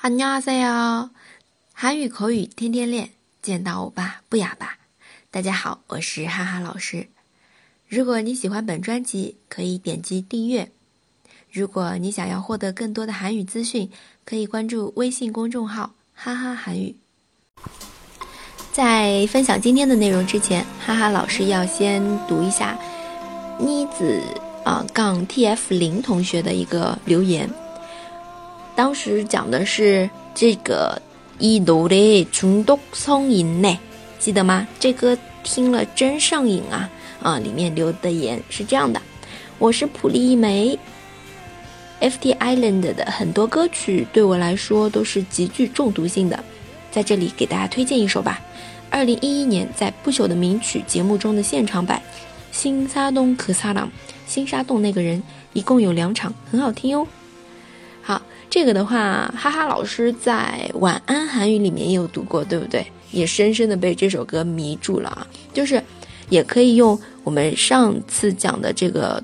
안녕하세요，韩语口语天天练，见到欧巴不哑巴。大家好，我是哈哈老师。如果你喜欢本专辑，可以点击订阅。如果你想要获得更多的韩语资讯，可以关注微信公众号“哈哈韩语”。在分享今天的内容之前，哈哈老师要先读一下妮子啊杠 TF 零同学的一个留言。 当时讲的是这个이노래중독성인 네， 记得吗？这歌听了真上瘾啊！啊，里面留的言是这样的：我是普利一枚，FT Island 的很多歌曲对我来说都是极具中毒性的，在这里给大家推荐一首吧。二零一一年在不朽的名曲节目中的现场版《新沙洞可萨朗》，新沙洞那个人一共有两场，很好听哟。好。 这个的话，哈哈老师在晚安韩语里面也有读过，对不对？也深深的被这首歌迷住了啊！就是，也可以用我们上次讲的这个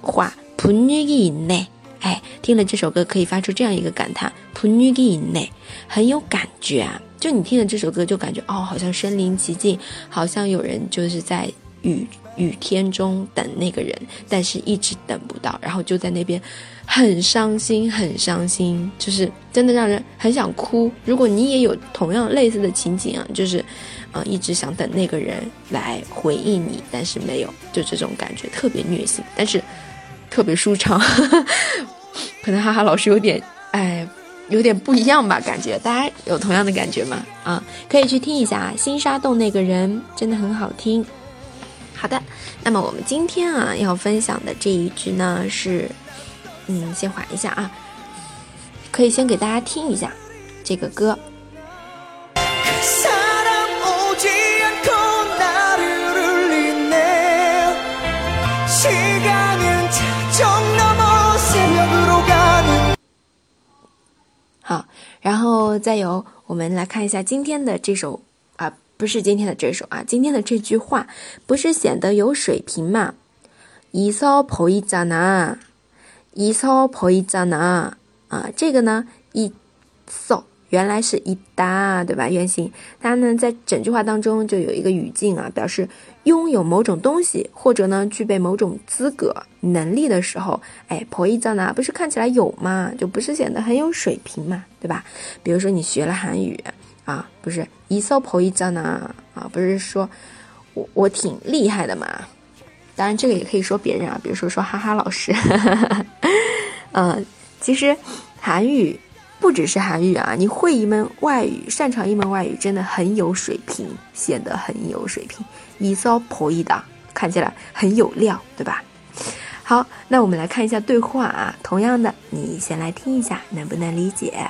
话，분위기인 내， 哎，听了这首歌可以发出这样一个感叹，분위기인 내， 很有感觉啊！就你听了这首歌，就感觉哦，好像身临其境，好像有人就是在雨 雨天中等那个人，但是一直等不到，然后就在那边。很伤心，很伤心，就是真的让人很想哭。如果你也有同样类似的情景啊，就是，啊，一直想等那个人来回应你，但是没有，就这种感觉特别虐心，但是特别舒畅。可能哈哈老师有点，哎，有点不一样吧？感觉大家有同样的感觉吗？啊，可以去听一下啊《新沙洞那个人》，真的很好听。好的，那么我们今天啊要分享的这一句呢是。嗯，先缓一下啊，可以先给大家听一下这个歌。好，然后再由我们来看一下今天的这首啊，不是今天的这首啊，今天的这句话不是显得有水平吗？이서보이잖아一서婆一잖呢？啊，这个呢，一서原来是一哒，对吧？原型它呢，在整句话当中就有一个语境啊，表示拥有某种东西或者呢，具备某种资格能力的时候，哎，婆一잖呢，不是看起来有嘛，就不是显得很有水平嘛，对吧？比如说你学了韩语 啊，不是一서婆一잖呢？啊，不是说我我挺厉害的嘛？当然，这个也可以说别人啊，比如说说哈哈老师，嗯，其实韩语不只是韩语啊，你会一门外语，擅长一门外语，真的很有水平，显得很有水平，一骚婆一的，看起来很有料，对吧？好，那我们来看一下对话啊，同样的，你先来听一下，能不能理解？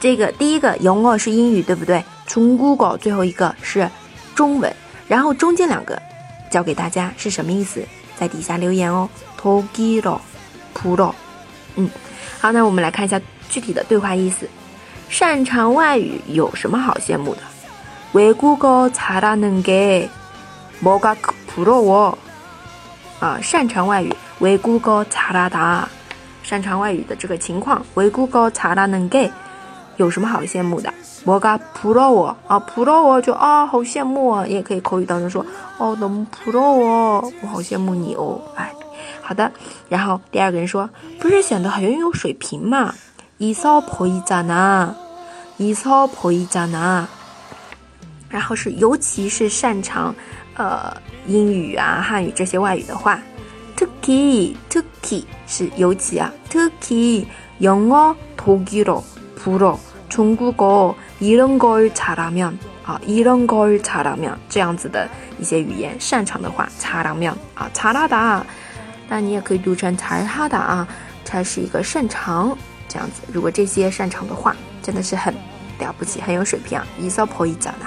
这个第一个영어是英语，对不对？중국어最后一个是中文。然后中间两个教给大家是什么意思，在底下留言哦。Togiro pro，嗯，好，那我们来看一下具体的对话意思。擅长外语有什么好羡慕的？외국어잘하는게뭐가부러워啊，擅长外语，외국어잘하 다， 擅长外语的这个情况，외국어잘하는게 有什么好羡慕的？我嘎普罗我啊，普罗我就啊，好羡慕啊！也可以口语当中说哦，能普罗我，我好羡慕你哦。哎，好的。然后第二个人说，不是显得很有水平嘛？이서보이잖 아， 이서보이잖 아。 然后是尤其是擅长呃英语啊、汉语这些外语的话，특히특히是尤其啊，특히영어독일어불어 중국어 이런걸잘하면啊，이런걸잘하면这样子的一些语言擅长的话，잘하면啊，잘하 다， 那你也可以读成잘하다啊，它是一个擅长 这样子。如果这些擅长的话，真的是很了不起，很有水平啊！一扫破一掌呐。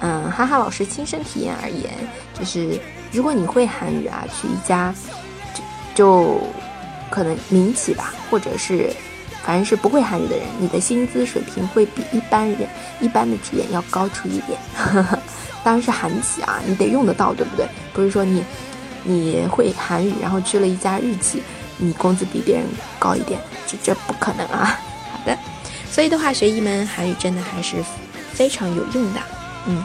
嗯，哈哈老师亲身体验而言，就是如果你会韩语啊，去一家就就可能民企吧，或者是 反正是不会韩语的人，你的薪资水平会比一般人一般的职业要高出一点。当然是韩企啊，你得用得到，对不对？不是说你你会韩语，然后去了一家日企，你工资比别人高一点，这这不可能啊。好的，所以的话，学一门韩语真的还是非常有用的。嗯。